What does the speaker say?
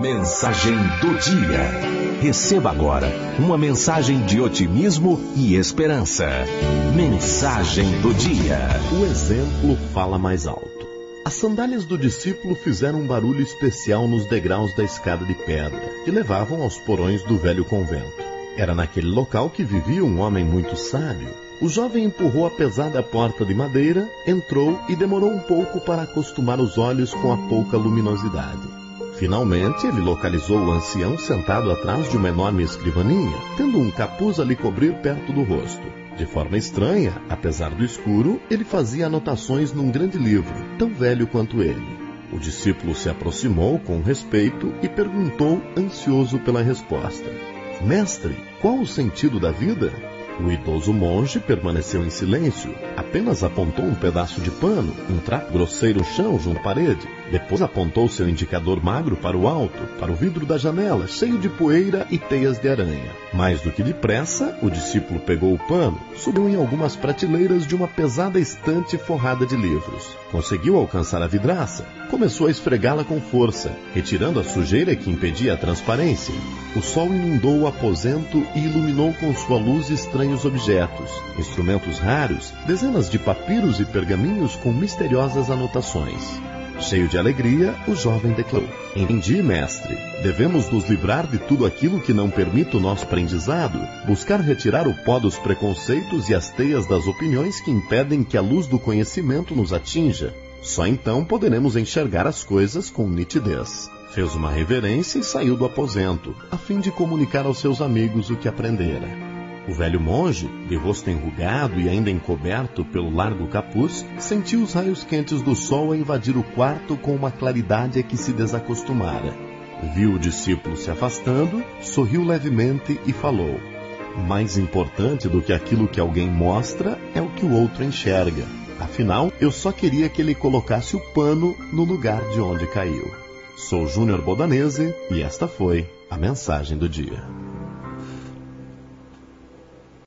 Mensagem do dia. Receba agora uma mensagem de otimismo e esperança. Mensagem do dia. O exemplo fala mais alto. As sandálias do discípulo fizeram um barulho especial nos degraus da escada de pedra que levavam aos porões do velho convento. Era naquele local que vivia um homem muito sábio. O jovem empurrou a pesada porta de madeira, entrou e demorou um pouco para acostumar os olhos com a pouca luminosidade. Finalmente, ele localizou o ancião sentado atrás de uma enorme escrivaninha, tendo um capuz a lhe cobrir perto do rosto. De forma estranha, apesar do escuro, ele fazia anotações num grande livro, tão velho quanto ele. O discípulo se aproximou com respeito e perguntou, ansioso pela resposta: Mestre, qual o sentido da vida? O idoso monge permaneceu em silêncio, apenas apontou um pedaço de pano, um trapo grosseiro no chão junto à parede. Depois apontou seu indicador magro para o alto, para o vidro da janela, cheio de poeira e teias de aranha. Mais do que depressa, o discípulo pegou o pano, subiu em algumas prateleiras de uma pesada estante forrada de livros. Conseguiu alcançar a vidraça, começou a esfregá-la com força, retirando a sujeira que impedia a transparência. O sol inundou o aposento e iluminou com sua luz estranhos objetos, instrumentos raros, dezenas de papiros e pergaminhos com misteriosas anotações. Cheio de alegria, o jovem declarou: Entendi, mestre. Devemos nos livrar de tudo aquilo que não permite o nosso aprendizado, buscar retirar o pó dos preconceitos e as teias das opiniões que impedem que a luz do conhecimento nos atinja. Só então poderemos enxergar as coisas com nitidez. Fez uma reverência e saiu do aposento, a fim de comunicar aos seus amigos o que aprendera. O velho monge, de rosto enrugado e ainda encoberto pelo largo capuz, sentiu os raios quentes do sol a invadir o quarto com uma claridade a que se desacostumara. Viu o discípulo se afastando, sorriu levemente e falou: Mais importante do que aquilo que alguém mostra é o que o outro enxerga. Afinal, eu só queria que ele colocasse o pano no lugar de onde caiu. Sou Júnior Bodanese e esta foi a mensagem do dia.